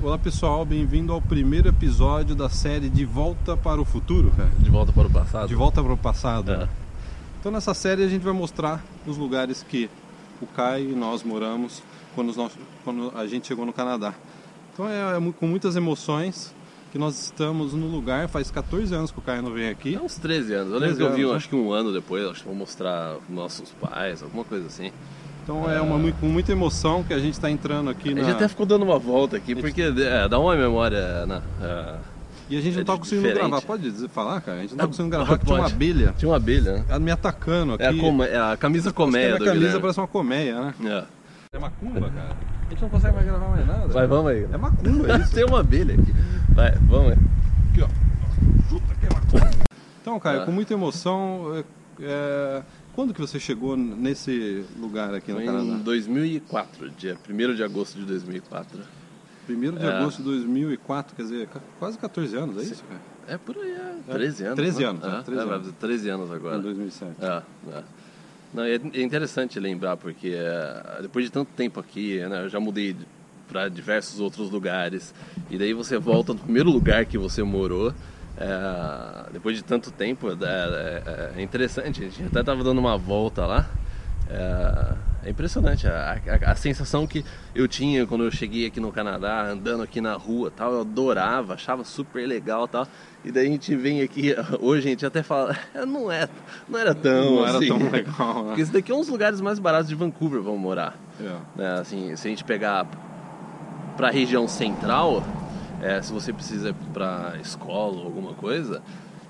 Olá pessoal, bem-vindo ao primeiro episódio da série De Volta para o Futuro, cara. De volta para o passado? De volta para o passado. É. Então nessa série a gente vai mostrar os lugares que o Caio e nós moramos quando, nós, quando a gente chegou no Canadá. Então é, é com muitas emoções que nós estamos no lugar. Faz 14 anos que o Caio não vem aqui. É uns 13 anos. Eu 13 lembro que eu vi, né? acho que um ano depois, acho que vou mostrar nossos pais, alguma coisa assim. Então é uma, com muita emoção que a gente está entrando aqui A na... gente até ficou dando uma volta aqui, porque é, dá uma memória, né? É, E a gente não é tá conseguindo diferente. gravar. Pode dizer, falar, cara? A gente não tá Ah, conseguindo gravar porque tinha uma abelha tinha uma abelha, né? ela me atacando aqui. É a, come- é a camisa a colmeia do camisa parece uma colmeia, né? É. É macumba, cara. A gente não consegue mais gravar mais nada. Vai, vamos aí. É macumba isso. Tem uma abelha aqui. Vai, vamos aí. Aqui, ó. Chuta que é macumba. Então, Caio, É. com muita emoção, é, é, quando que você chegou nesse lugar aqui no Foi Canadá? em 2004, dia 1 de agosto de 2004. 1 de É. agosto de 2004, quer dizer, quase 14 anos, é isso, cara? É por aí, é 13 anos. 13 né? anos, é, É, 13 é, vai anos. fazer 13 anos Em agora. 2007. É, é. Não, é é interessante lembrar porque é, depois de tanto tempo aqui, né, eu já mudei para diversos outros lugares e daí você volta no primeiro lugar que você morou. É, depois de tanto tempo, é, é- é interessante. A gente até estava dando uma volta lá. É, é impressionante a, a- a sensação que eu tinha quando eu cheguei aqui no Canadá, andando aqui na rua, tal, eu adorava, achava super legal, tal. E daí a gente vem aqui hoje a gente até fala, "É, não é, não era tão, Não era assim." tão legal, né? Porque esse daqui é um dos lugares mais baratos de Vancouver, vamos morar. É. né? Assim, se a gente pegar para a região central, é, se você precisa ir para escola ou alguma coisa,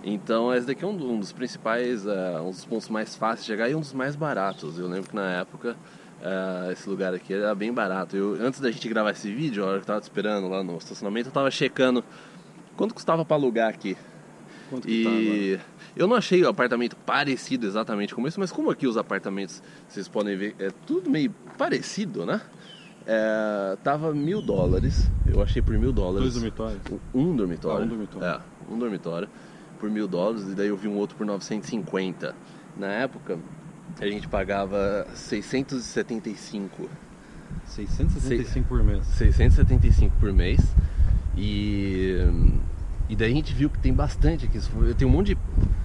então esse daqui é um, um dos principais, é, um dos pontos mais fáceis de chegar e um dos mais baratos. Eu lembro que na época é, esse lugar aqui era bem barato. Eu, antes da gente gravar esse vídeo, a hora que eu tava esperando lá no estacionamento, eu tava checando quanto custava para alugar aqui. Quanto tá? E eu não achei o apartamento parecido exatamente com esse, mas como aqui os apartamentos, vocês podem ver, é tudo meio parecido, né? É, tava mil dólares, eu achei por mil dólares. Dois dormitórios. Um dormitório. Ah, um dormitório. É, um dormitório por mil dólares, e daí eu vi um outro por 950. Na época, a gente pagava 675. 665 por mês. 675 por mês. E, e daí a gente viu que tem bastante aqui. Tem um monte de.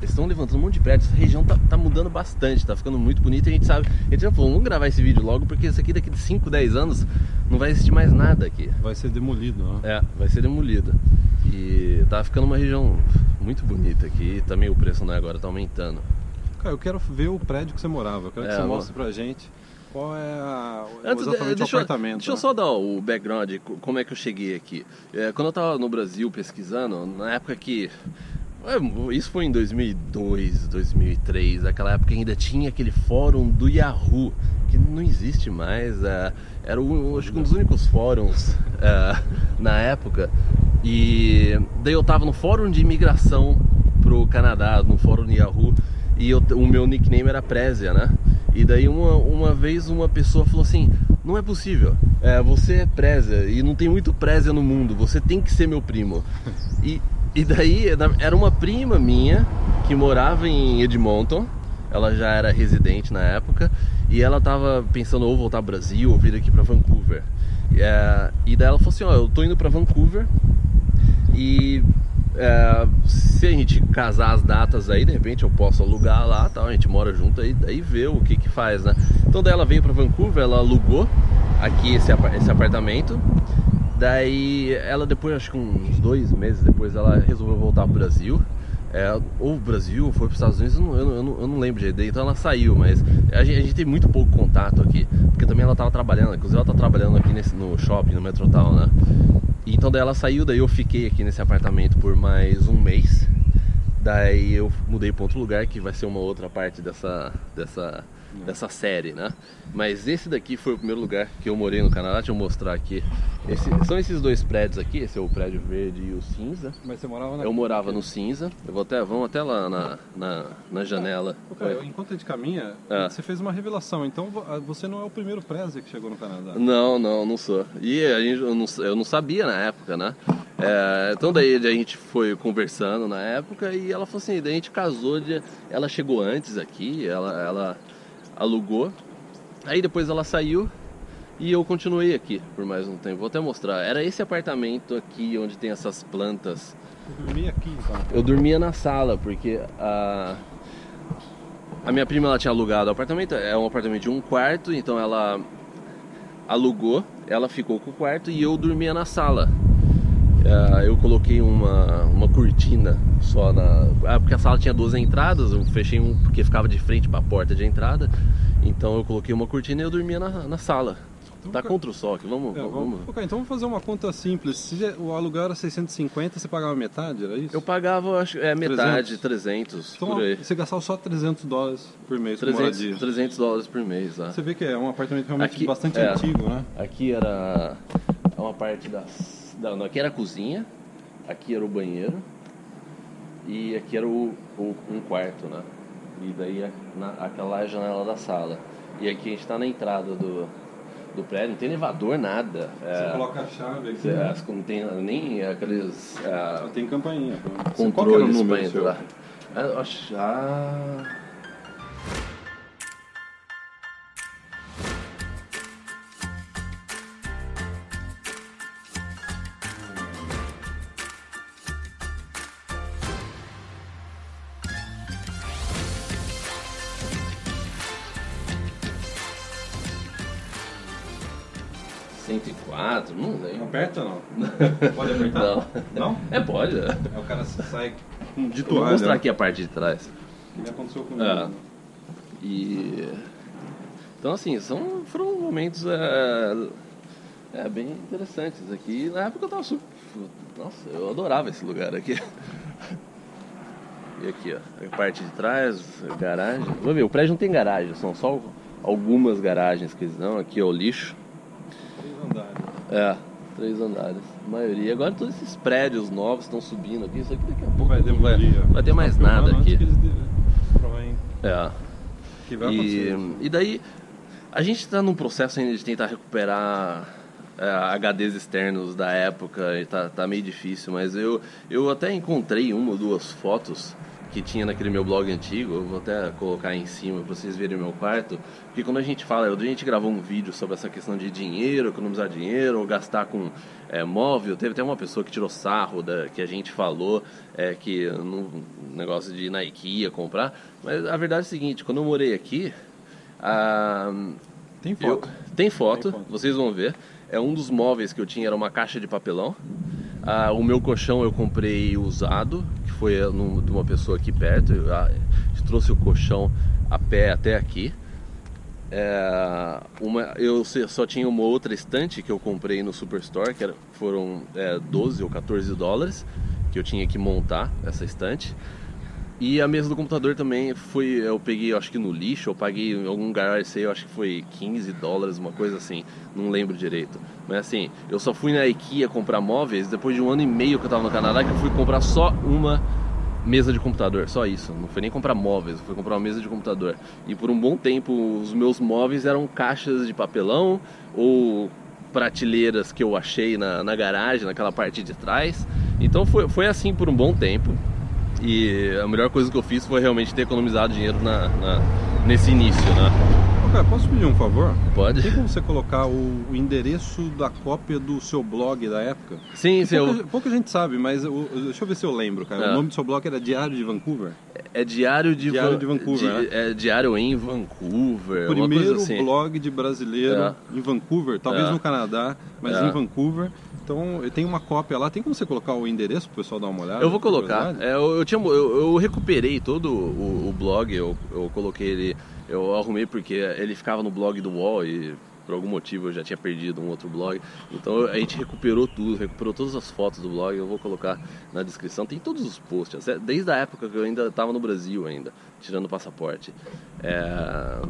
Eles estão levantando um monte de prédios. Essa região tá, tá mudando bastante, tá ficando muito bonita. A gente sabe. A gente já falou, vamos gravar esse vídeo logo, porque isso aqui daqui de 5, 10 anos não vai existir mais nada aqui. Vai ser demolido, né? É, vai ser demolida. E tá ficando uma região muito bonita aqui. Também o preço né, agora tá aumentando. Cara, eu quero ver o prédio que você morava. Eu quero que É, você vamos- mostre pra gente qual é a, Antes, exatamente deixa, o eu- apartamento. deixa eu né? só dar o background como é que eu cheguei aqui. É, quando eu tava no Brasil pesquisando, na época que. É, Isso foi em 2002, 2003, aquela época ainda tinha aquele fórum do Yahoo, que não existe mais. é, era o, acho que um dos únicos fóruns é, na época. E daí eu tava no fórum de imigração pro Canadá, no fórum do Yahoo, e eu- o meu nickname era Prézia, né? E daí uma, uma vez uma pessoa falou assim, não é possível, é, você é Prézia e não tem muito Prézia no mundo, você tem que ser meu primo. E, e daí era uma prima minha que morava em Edmonton, ela já era residente na época, e ela tava pensando ou voltar ao Brasil ou vir aqui para Vancouver. É, e daí ela falou assim, ó, eu tô indo para Vancouver, e é, se a gente casar as datas aí, de repente eu posso alugar lá, tal, a gente mora junto aí, daí vê o que que faz, né? Então daí ela veio para Vancouver, ela alugou aqui esse, esse apartamento. Daí ela depois, acho que uns dois meses depois, ela resolveu voltar pro Brasil. É, ou o Brasil, ou foi para os Estados Unidos, eu não, eu não- eu não, lembro direito. Então ela saiu, mas a gente, a gente tem muito pouco contato aqui, porque também ela estava trabalhando, inclusive ela tá trabalhando aqui nesse, no shopping, no Metrotown, né? E Então daí ela saiu, daí eu fiquei aqui nesse apartamento por mais um mês. Daí eu mudei para outro lugar que vai ser uma outra parte dessa, dessa, dessa série, né? Mas esse daqui foi o primeiro lugar que eu morei no Canadá. Deixa eu mostrar aqui. Esse- são esses dois prédios aqui, esse é o prédio verde e o cinza. Mas você morava na... Eu morava no cinza. Eu vou até, vamos até lá na, na, na janela. Cara, enquanto a gente caminha, É. você fez uma revelação. Então ah, você não é o primeiro Prézia que chegou no Canadá. Não, não, não sou. E a gente, eu, não, eu não sabia na época, né? É, então daí a gente foi conversando na época e ela falou assim, daí a gente casou, de, ela chegou antes aqui, ela, ela alugou, aí depois ela saiu E eu continuei aqui por mais um tempo. Vou até mostrar. Era esse apartamento aqui onde tem essas plantas. Eu dormi aqui então. Eu dormia na sala porque a a minha prima ela tinha alugado o apartamento. É um apartamento de um quarto, então ela alugou. Ela ficou com o quarto e eu dormia na sala. É, eu coloquei uma, uma cortina só na. Ah, porque a sala tinha duas entradas, eu fechei um porque ficava de frente para a porta de entrada. Então eu coloquei uma cortina e eu dormia na, na sala. Então, Tá contra o sol aqui, vamos. É, vamos. vamos... Ok, então vamos fazer uma conta simples. Se o aluguel era 650, você pagava metade, era isso? Eu pagava, acho, é, metade, 300, Então por aí. você gastava só 300 dólares por mês com 300, moradia. 300 dólares por mês, ah. Você vê que é um apartamento realmente Aqui- bastante é. antigo, né? Aqui era uma parte das. Não, não, aqui era a cozinha, aqui era o banheiro e aqui era o, o- um quarto, né? E daí a- na- aquela é a janela da sala. E aqui a gente tá na entrada do, do prédio, não tem elevador, nada. Você É, coloca a chave aqui, né? as- não tem nem aqueles é, Só tem campainha. Qual que era o controles número pra seu? entrar. Ah, eu acho- ah, não aperta não? Pode apertar? Não. Não? É, pode. Aí o cara sai de Eu Vou toalha. mostrar aqui a parte de trás. O que aconteceu comigo? É. E então assim, são foram momentos é, é, bem interessantes aqui. Na época eu tava super, nossa, eu adorava esse lugar aqui. E aqui, ó, a parte de trás, garagem. Vamos ver, o prédio não tem garagem, são só algumas garagens que eles dão. Aqui é o lixo. Três andares. É, três andares. A maioria. Agora todos esses prédios novos estão subindo aqui. Isso aqui daqui a pouco Vai vai, vai ter mais Tá filmando nada aqui. É. que vai acontecer. E, e daí, a gente está num processo ainda de tentar recuperar é, HDs externos da época e tá, tá meio difícil, mas eu, eu até encontrei uma ou duas fotos que tinha naquele meu blog antigo, eu vou até colocar aí em cima para vocês verem o meu quarto, porque quando a gente fala, a gente gravou um vídeo sobre essa questão de dinheiro, economizar dinheiro, ou gastar com é, móvel, teve até uma pessoa que tirou sarro da, que a gente falou, é, que no negócio de ir na IKEA comprar, mas a verdade é o seguinte, quando eu morei aqui, ah, Tem eu- foto. tem foto, Tem foto. vocês vão ver. É um dos móveis que eu tinha, era uma caixa de papelão. O meu colchão eu comprei usado, foi de uma pessoa aqui perto. Eu, ah, trouxe o colchão a pé até aqui. É, uma, eu só tinha uma outra estante que eu comprei no Superstore, que era, foram é, 12 ou 14 dólares, que eu tinha que montar essa estante. E a mesa do computador também foi, eu peguei, eu acho que no lixo, eu paguei em algum sei, eu acho que foi 15 dólares, uma coisa assim, não lembro direito. Mas assim, eu só fui na IKEA comprar móveis depois de um ano e meio que eu tava no Canadá, que eu fui comprar só uma mesa de computador, só isso. Não foi nem comprar móveis, fui comprar uma mesa de computador. E por um bom tempo os meus móveis eram caixas de papelão ou prateleiras que eu achei na, na garagem, naquela parte de trás. Então foi, foi assim por um bom tempo. E a melhor coisa que eu fiz foi realmente ter economizado dinheiro na, na- nesse início, né? Cara, posso pedir um favor? Pode? Tem como você colocar o, o endereço da cópia do seu blog da época? Sim, sim, pouca, pouca gente sabe, mas eu- deixa eu ver se eu lembro, cara. É. O nome do seu blog era Diário de Vancouver. É diário de, Diário Van- de Vancouver, di- é diário em Vancouver, Primeiro assim. blog de brasileiro É. em Vancouver, talvez É. no Canadá, mas É. em Vancouver. Então tem uma cópia lá. Tem como você colocar o endereço pro pessoal dar uma olhada? Eu vou colocar. É, eu, eu, tinha, eu, eu recuperei todo o, o blog, eu, eu coloquei ele, eu arrumei porque ele ficava no blog do UOL e por algum motivo eu já tinha perdido um outro blog. Então a gente recuperou tudo, recuperou todas as fotos do blog, eu vou colocar na descrição. Tem todos os posts, desde a época que eu ainda estava no Brasil ainda, tirando o passaporte. É,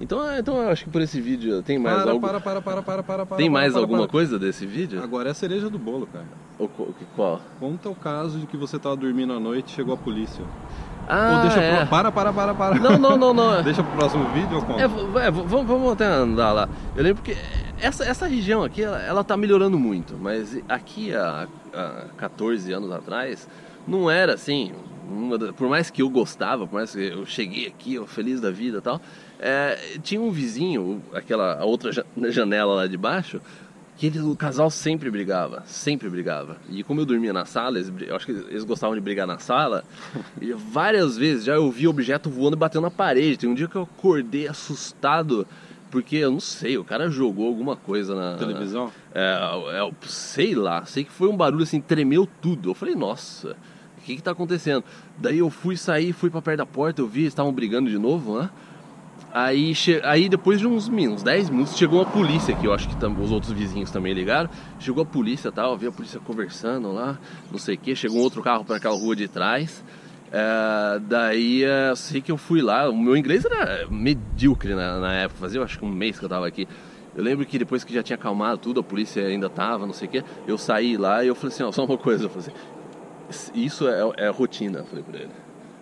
Então, é, então eu acho que por esse vídeo tem mais Para, algo. para, para, para, para, para, para. Tem mais para, alguma para. coisa desse vídeo? Agora é a cereja do bolo, cara. Ou co- qual? Conta o caso de que você tava dormindo à noite e chegou a polícia. Ah, ou deixa é. pro... Para, para, para, para. Não, não, não, não. deixa pro próximo vídeo ou conta? É, é, vamos, vamos até andar lá. Eu lembro que essa, essa região aqui, ela, ela tá melhorando muito, mas aqui há, há 14 anos atrás, não era assim. por mais que eu gostava, por mais que eu cheguei aqui, eu feliz da vida e tal, é, tinha um vizinho, aquela a outra janela lá de baixo, que ele, o casal sempre brigava, sempre brigava. E como eu dormia na sala, eles, eu acho que eles gostavam de brigar na sala, e várias vezes já eu vi objeto voando e batendo na parede. Tem um dia que eu acordei assustado, porque eu não sei, o cara jogou alguma coisa na. Televisão? É, é, sei lá, sei que foi um barulho assim, tremeu tudo. Eu falei, nossa, o que que tá acontecendo? Daí eu fui sair, fui para perto da porta, eu vi, eles estavam brigando de novo, né? Aí, aí depois de uns, uns 10 minutos chegou a polícia aqui, eu acho que os outros vizinhos também ligaram. Chegou a polícia tal, eu vi a polícia conversando lá, não sei o que. Chegou um outro carro para aquela rua de trás. É, daí é, sei que eu fui lá, o meu inglês era medíocre na, na, época, fazia acho que um mês que eu tava aqui. Eu lembro que depois que já tinha acalmado tudo, a polícia ainda tava, não sei o que. Eu saí lá e eu falei assim: ó, só uma coisa, eu falei assim, isso é, é rotina, eu falei pra ele.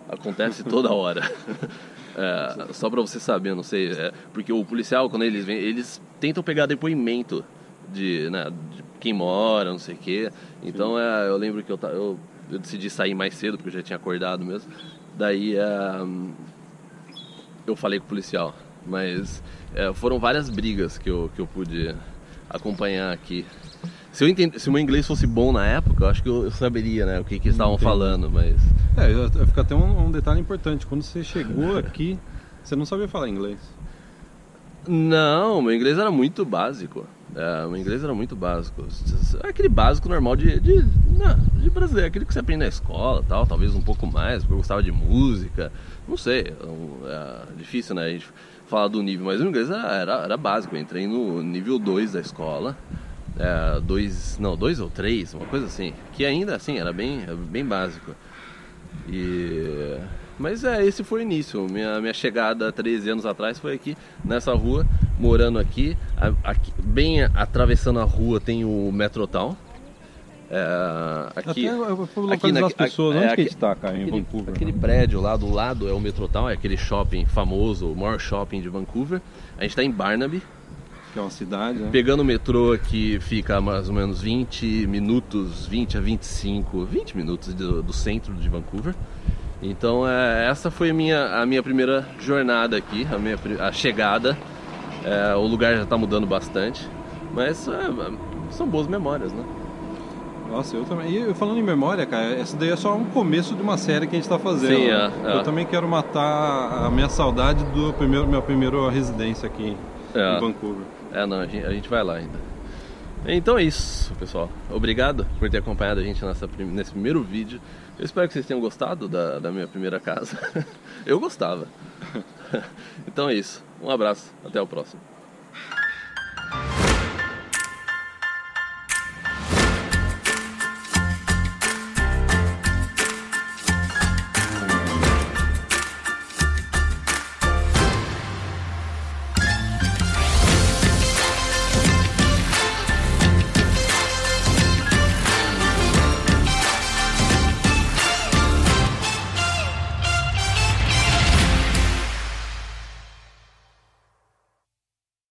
Acontece toda hora. É, só para você saber, não sei, é, porque o policial quando eles vêm, eles tentam pegar depoimento de, né, de quem mora, não sei o quê. Então é, eu lembro que eu, eu, eu, decidi sair mais cedo porque eu já tinha acordado mesmo. Daí é, eu falei com o policial, mas é, foram várias brigas que eu, que eu pude acompanhar aqui. Se, eu entend... se o meu inglês fosse bom na época, eu acho que eu, saberia né, o que, que eles estavam falando, mas... É, fica até um, um, detalhe importante. Quando você chegou aqui, você não sabia falar inglês? Não, meu inglês era muito básico. É, meu inglês era muito básico. É aquele básico normal de, de, não, de brasileiro, aquele que você aprende na escola tal, talvez um pouco mais, porque eu gostava de música. Não sei, é, é difícil né, a gente falar do nível, mas o inglês era, era, era básico. Eu entrei no nível 2 da escola é, dois, não, dois ou três, uma coisa assim, que ainda assim era bem, bem básico. E mas é, esse foi o início. Minha, minha chegada 13 anos atrás foi aqui nessa rua, morando aqui, aqui bem atravessando a rua tem o Metrotown. É, aqui, Até eu vou aqui na, as pessoas, onde é, que a gente está, cara, em aquele, Vancouver? Aquele prédio lá do lado é o Metrotown, é aquele shopping famoso, o maior shopping de Vancouver. A gente está em Barnaby, que é uma cidade, né? Pegando o metrô aqui fica mais ou menos 20 minutos, 20 a 25, 20 minutos do, do centro de Vancouver. Então é, essa foi a minha, a minha primeira jornada aqui, a minha a chegada. É, o lugar já está mudando bastante, mas é, são boas memórias, né? Nossa, eu também. E falando em memória, cara, essa daí é só um começo de uma série que a gente está fazendo. Sim, né? é, Eu é. também quero matar a minha saudade do primeiro, minha primeira residência aqui é. em Vancouver. É, não, a gente, a gente vai lá ainda. Então é isso, pessoal. Obrigado por ter acompanhado a gente nessa, nesse primeiro vídeo. Eu espero que vocês tenham gostado da, da minha primeira casa. Eu gostava. Então é isso. Um abraço. Até o próximo.